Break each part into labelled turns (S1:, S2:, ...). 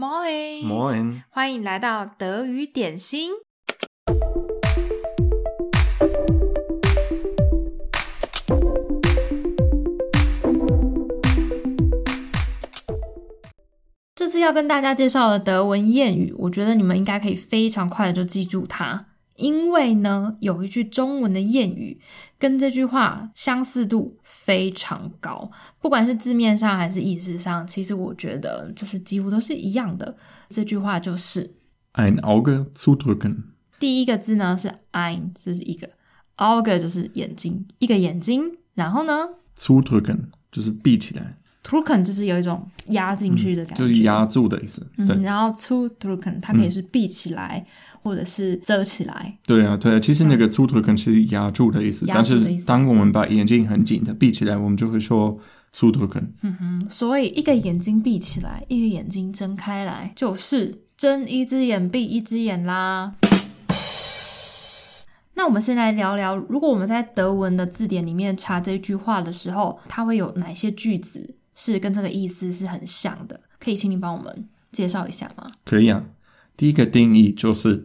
S1: Moin
S2: Moin，
S1: 欢迎来到德语点心。这次要跟大家介绍的德文谚语，我觉得你们应该可以非常快的就记住它，因为呢，有一句中文的谚语跟这句话相似度非常高，不管是字面上还是意思上，其实我觉得就是几乎都是一样的。这句话就是
S2: ein Auge zudrücken。
S1: 第一个字呢是 ein，这是一个 Auge 就是眼睛，一个眼睛，然后呢
S2: zudrücken 就是闭起来。
S1: Drücken 就是有一种压进去的感觉，
S2: 嗯、就是压住的意思。对，
S1: 嗯、然后 zudrücken 它可以是闭起来，嗯、或者是遮起来。
S2: 对啊，对啊，其实那个 zudrücken 是压住的意思，但是当我们把眼睛很紧的闭起来，我们就会说 zudrücken。嗯
S1: 哼，所以一个眼睛闭起来，一个眼睛睁开来，就是睁一只眼闭一只眼啦。那我们先来聊聊，如果我们在德文的字典里面查这句话的时候，它会有哪些句子？是跟这个意思是很像的，可以请你帮我们介绍一下吗？
S2: 可以啊，第一个定义就是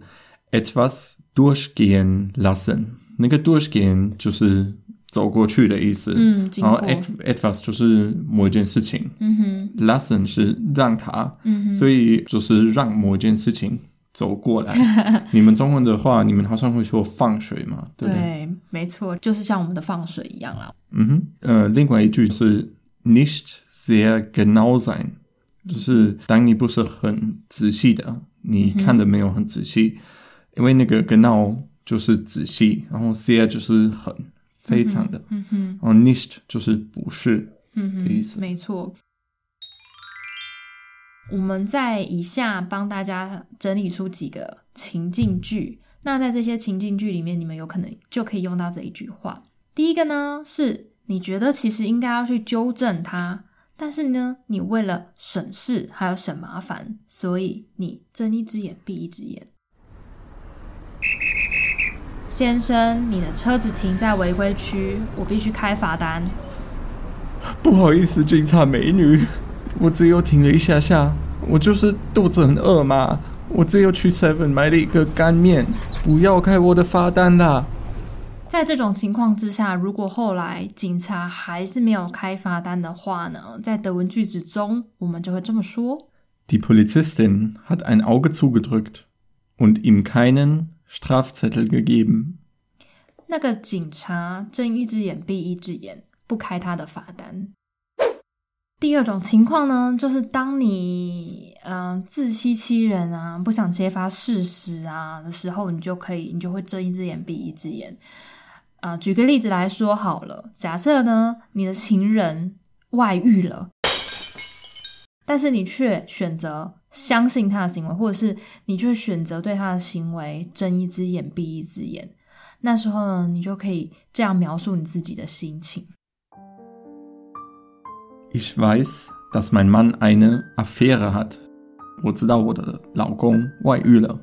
S2: etwas durchgehen lassen，那个 durchgehen 就是走过去的意思，嗯，然后 et etwas 就是某一件事情，嗯哼，lassen 是让它，嗯哼，所以就是让某一件事情走过来。你们中文的话，你们好像会说放水嘛，对不对？
S1: 对，没错，就是像我们的放水一样啦。
S2: 嗯哼，呃，另外一句是 nicht sehr genau sein，就是当你不是很仔细的，你看的没有很仔细，嗯、因为那个 genau 就是仔细，然后 sehr 就是很非常的，嗯哼，然后 nicht 就是不是的意思，
S1: 嗯、没错。我们在以下帮大家整理出几个情境句，那在这些情境句里面，你们有可能就可以用到这一句话。第一个呢，是你觉得其实应该要去纠正它。但是呢，你为了省事还有省麻烦，所以你睁一只眼闭一只眼。先生，你的车子停在违规区，我必须开罚单。
S2: 不好意思，警察美女，我只有停了一下下，我就是肚子很饿嘛，我只有去 Seven 买了一个干面，不要开我的罚单啦。
S1: 在这种情况之下，如果后来警察还是没有开罚单的话呢？在德文句子中，我们就会这么说
S2: ：Die Polizistin hat ein Auge zugedrückt und ihm keinen Strafzettel gegeben。
S1: 那个警察睁一只眼闭一只眼，不开他的罚单。第二种情况呢，就是当你嗯、呃、自欺欺人啊，不想揭发事实啊的时候，你就可以，你就会睁一只眼闭一只眼。啊、举个例子来说好了，假设呢，你的情人外遇了，但是你却选择相信他的行为，或者是你却选择对他的行为睁一只眼闭一只眼，那时候呢，你就可以这样描述你自己的心情
S2: ：Ich weiß, dass mein Mann eine Affäre hat。我知道我的老公外遇了。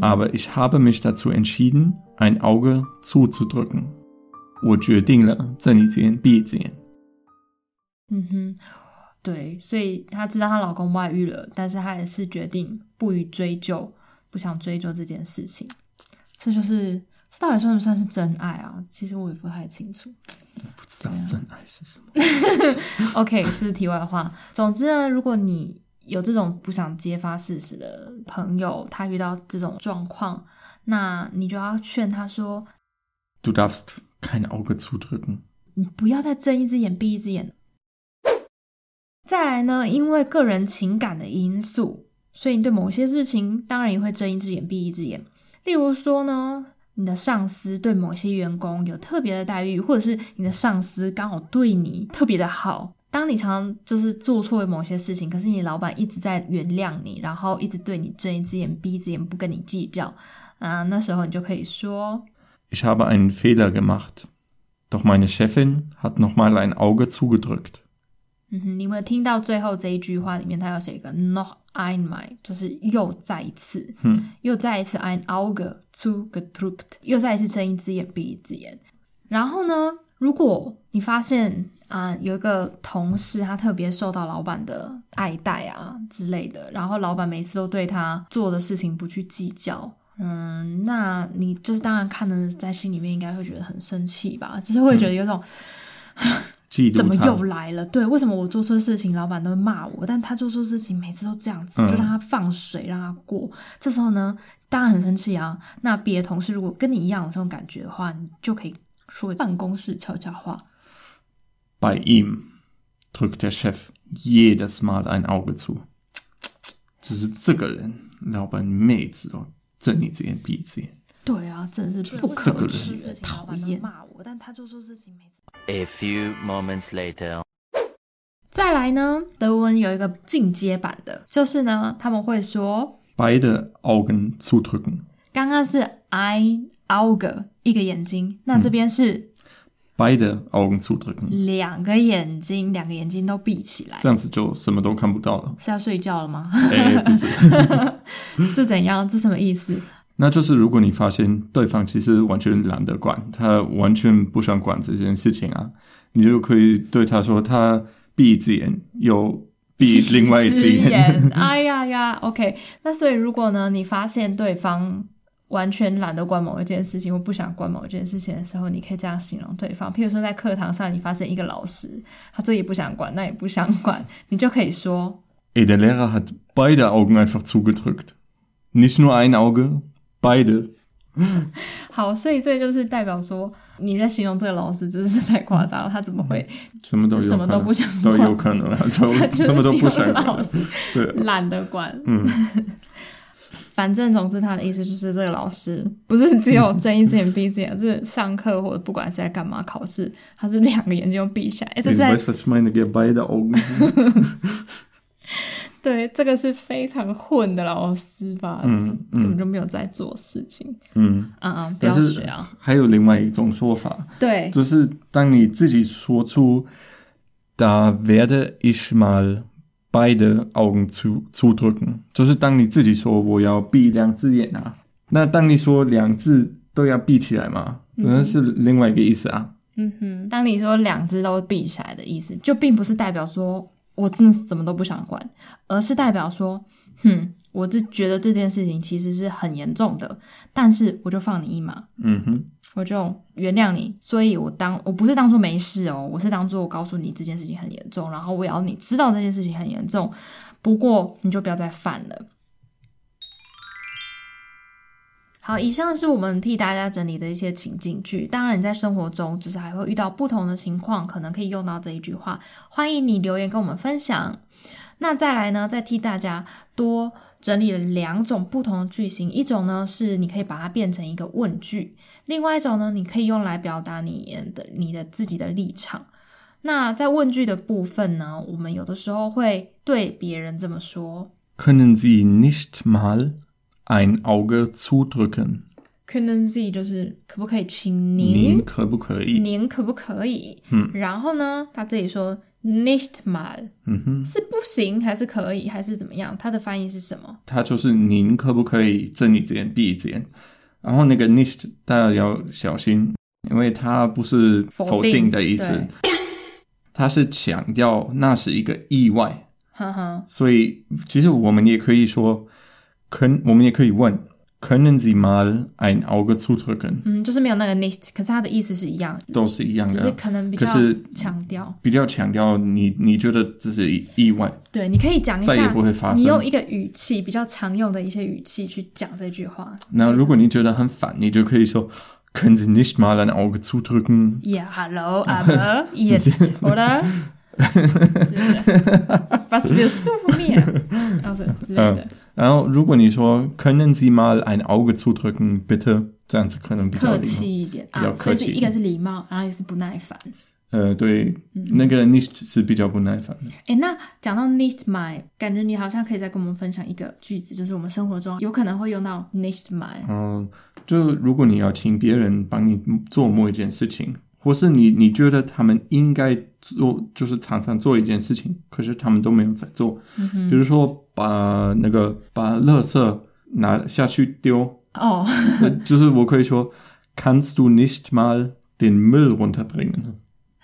S2: Aber ich habe mich dazu entschieden, ein Auge zuzudrücken. 我决定了睁一只眼闭一只眼。
S1: 嗯哼，对，所以她知道她老公外遇了，但是她也是决定不予追究，不想追究这件事情。这就是这到底算不算是真爱啊？其实我也不太清楚。
S2: 我不知道真爱是什么。
S1: OK，这是题外话。总之呢，如果你有这种不想揭发事实的朋友，他遇到这种状况，那你就要劝他说
S2: ：“Du darfst kein Auge zudrücken。”
S1: 你不要再睁一只眼闭一只眼。再来呢，因为个人情感的因素，所以你对某些事情当然也会睁一只眼闭一只眼。例如说呢，你的上司对某些员工有特别的待遇，或者是你的上司刚好对你特别的好。当你常常就是做错了某些事情，可是你老板一直在原谅你，然后一直对你睁一只眼闭一只眼，不跟你计较，啊，那时候你就可以说
S2: ：Ich habe einen Fehler gemacht, doch meine Chefin hat noch mal ein Auge zugedrückt。
S1: 嗯哼，你有没有听到最后这一句话里面，他要写一个 noch einmal，就是又再一次，嗯，又再一次 ein Auge zugedrückt，又再一次睁一只眼闭一只眼。然后呢？如果你发现啊、呃，有一个同事他特别受到老板的爱戴啊之类的，然后老板每次都对他做的事情不去计较，嗯，那你就是当然看的在心里面应该会觉得很生气吧，就是会觉得有种。嗯怎么又来了？对，为什么我做错事情，老板都会骂我？但他做错事情，每次都这样子，就让他放水，让他过。这时候呢，当然很生气啊。那别的同事如果跟你一样有这种感觉的话，你就可以说办公室悄悄话。
S2: Bei ihm drückt der Chef jedes Mal ein Auge zu。就是这个人，老板每次都睁一只眼闭一只眼。
S1: 对啊，真的是不可取，讨厌。骂我，但他做错事情没。
S3: A few moments later，
S1: 再来呢，德文有一个进阶版的，就是呢，他们会说
S2: Beide Augen zudrücken。
S1: 刚刚是 ein Auge 一个眼睛，那这边是
S2: Beide Augen zudrücken，
S1: 两个眼睛，两个眼睛都闭起来，
S2: 这样子就什么都看不到了。
S1: 是要睡觉了吗？
S2: 哎，不是，
S1: 这怎样？这什么意思？
S2: 那就是如果你发现对方其实完全懒得管，他完全不想管这件事情啊，你就可以对他说，他闭一只眼又闭另外一只眼。
S1: 眼哎呀呀，OK。那所以如果呢，你发现对方完全懒得管某一件事情或不想管某一件事情的时候，你可以这样形容对方。譬如说在课堂上，你发现一个老师，他这也不想管，那也不想管，你就可以说
S2: ：Der Lehrer hat beide Augen einfach zugedrückt, nicht nur ein Auge. Beide，
S1: 好，所以这就是代表说你在形容这个老师真是太夸张了，他怎么会
S2: 什么都有
S1: 什么都不想
S2: 都有可能。什么都不想管，
S1: 老师，懒得管，嗯，反正总之他的意思就是这个老师不是只有睁一只眼闭一只眼，是上课或者不管是在干嘛考试，他是两个眼睛都闭起来，这是在。对，这个是非常混的老师吧，嗯、就是根本就没有在做事情。
S2: 嗯
S1: 嗯嗯，不要学啊！
S2: 还有另外一种说法，
S1: 对，
S2: 就是当你自己说出 “Da werde ich mal beide Augen zu zudrücken”，就是当你自己说我要闭两只眼啊，那当你说两只都要闭起来嘛，可能是另外一个意思啊。
S1: 嗯哼，当你说两只都闭起来的意思，就并不是代表说。我真的是怎么都不想管，而是代表说，哼，我就觉得这件事情其实是很严重的，但是我就放你一马，
S2: 嗯哼，
S1: 我就原谅你，所以我当我不是当做没事哦，我是当做我告诉你这件事情很严重，然后我也要你知道这件事情很严重，不过你就不要再犯了。好，以上是我们替大家整理的一些情境句。当然，你在生活中就是还会遇到不同的情况，可能可以用到这一句话。欢迎你留言跟我们分享。那再来呢，再替大家多整理了两种不同的句型。一种呢是你可以把它变成一个问句，另外一种呢，你可以用来表达你的你的自己的立场。那在问句的部分呢，我们有的时候会对别人这么说
S2: ：Können Sie nicht mal Ein Auge zudrücken.
S1: Können Sie 就是可不可以，请您？
S2: 您可不可以？
S1: 您可不可以？嗯，然后呢，他自己说 nicht mal，
S2: 嗯哼，
S1: 是不行还是可以还是怎么样？它的翻译是什么？
S2: 它就是您可不可以睁一只眼闭一只眼？然后那个 nicht 大家要小心，因为它不是否定的意思，它是强调那是一个意外。
S1: 哈哈，
S2: 所以其实我们也可以说。können，我们也可以问 ，Können Sie mal ein Auge zudrücken？
S1: 嗯，就是没有那个 nicht，可是它的意思是一样的，
S2: 都是一样的，
S1: 只是可能比较强调，
S2: 比较强调你你觉得这是意外，
S1: 对，你可以讲一下，
S2: 再也不会发生，
S1: 你用一个语气比较常用的一些语气去讲这句话。
S2: 那如果你觉得很烦，你就可以说，Können Sie nicht mal ein Auge
S1: zudrücken？Ja, hallo, aber jetzt, oder？Was willst du von mir？also 之类的。
S2: 然后，如果你说 Können Sie mal ein Auge zudrücken, bitte，这样子可能比较
S1: 客气一点啊。所以是一个是礼貌，然后一个是不耐烦。
S2: 呃，对，嗯、那个 nicht 是比较不耐烦的。
S1: 诶，那讲到 nicht mal，感觉你好像可以再跟我们分享一个句子，就是我们生活中有可能会用到 nicht mal。
S2: 嗯，就如果你要请别人帮你做某一件事情。或是你你觉得他们应该做，就是常常做一件事情，可是他们都没有在做。嗯哼。比如说把那个把垃圾拿下去丢。
S1: 哦。
S2: 就是我可以说，Kannst du nicht mal den Müll runterbringen。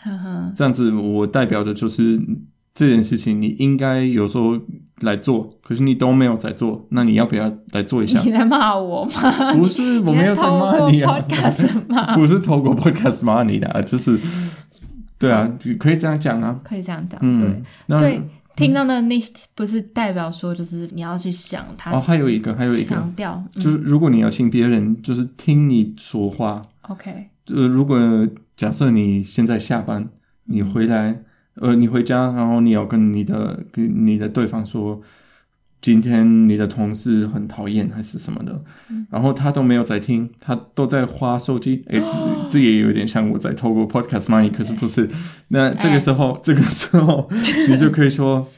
S2: 这样子，我代表的就是这件事情，你应该有时候来做，可是你都没有在做，那你要不要来做一下？
S1: 你在骂我吗？
S2: 不是，我没有在骂你啊，不是透过 podcast 骂你的，啊就是，对啊，可以这样讲啊，
S1: 可以这样讲，对，所以听到那 nicht 不是代表说就是你要去想他。
S2: 哦，还有一个，还有一个
S1: 强调，
S2: 就是如果你要请别人就是听你说话
S1: ，OK，
S2: 呃，如果。假设你现在下班，你回来，呃，你回家，然后你要跟你的跟你的对方说，今天你的同事很讨厌还是什么的，嗯、然后他都没有在听，他都在花手机，哎，这这也有点像我在透过 podcast 骂你，可是不是？那这个时候，欸、这个时候，你就可以说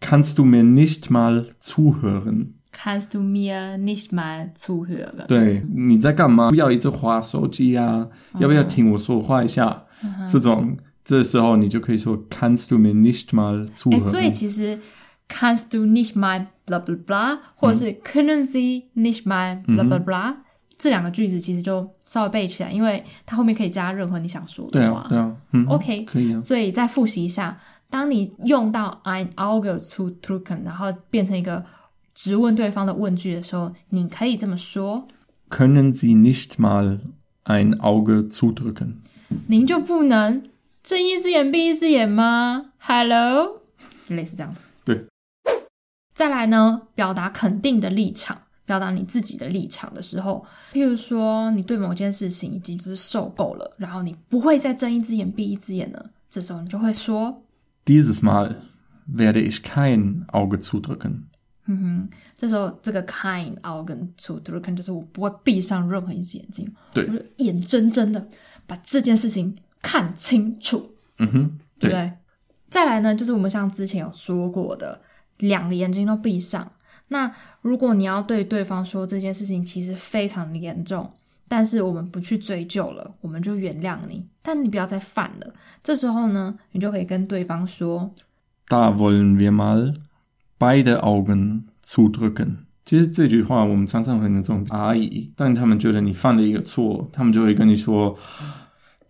S2: ，Kannst du mir nicht mal
S1: zuhören？Kannst du mir nicht mal zuhören？
S2: 对，你在干嘛？不要一直花手机啊！要不要听我说话一下？这种这时候你就可以说 Kannst du mir nicht mal zuhören？
S1: 所以其实 Kannst du nicht mal blah blah blah，或者是 Können Sie nicht mal blah blah blah，这两个句子其实就稍微背起来，因为它后面可以加任何你想说的话。
S2: 对啊，对啊
S1: ，OK，
S2: 可以啊。
S1: 所以再复习一下，当你用到 ein Auge zudrücken，然后变成一个。直问对方的问句的时候，你可以这么说
S2: ：Können Sie nicht mal ein Auge zudrücken？
S1: 您就不能睁一只眼闭一只眼吗？Hello，类似这样子。
S2: 对。
S1: 再来呢，表达肯定的立场，表达你自己的立场的时候，譬如说，你对某件事情已经就是受够了，然后你不会再睁一只眼闭一只眼了，这时候你就会说
S2: ：Dieses Mal werde ich kein Auge zudrücken。
S1: 嗯哼，这时候这个 kein Auge zudrücken 就是我不会闭上任何一只眼睛，
S2: 对，
S1: 我就眼睁睁的把这件事情看清楚。
S2: 嗯哼，对，对不对？
S1: 再来呢，就是我们像之前有说过的，两个眼睛都闭上。那如果你要对对方说这件事情其实非常严重，但是我们不去追究了，我们就原谅你，但你不要再犯了。这时候呢，你就可以跟对方说
S2: ：Da wollen wir mal beide Augen zudrücken。其实这句话我们常常会那种阿姨，但他们觉得你犯了一个错，他们就会跟你说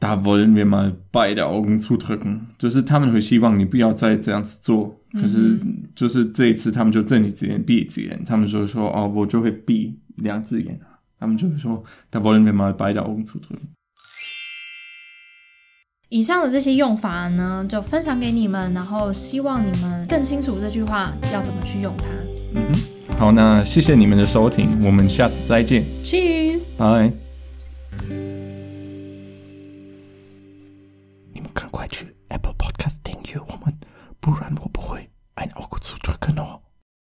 S2: ：“Da wollen wir mal beide Augen zudrücken。”就是他们会希望你不要再这样子做。可是就是这一次，他们就睁一只眼闭一只眼，他们就说：“哦，我就会闭两只眼。”他们就会说：“Da wollen wir mal beide Augen zudrücken。”
S1: 以上的这些用法呢，就分享给你们，然后希望你们更清楚这句话要怎么去用它。
S2: 嗯哼，好，那谢谢你们的收听，我们下次再见。
S1: Cheers，
S2: 拜。Apple Podcast Thank You, Roman Buran wo boy. ein Auge zu drücken, Genau.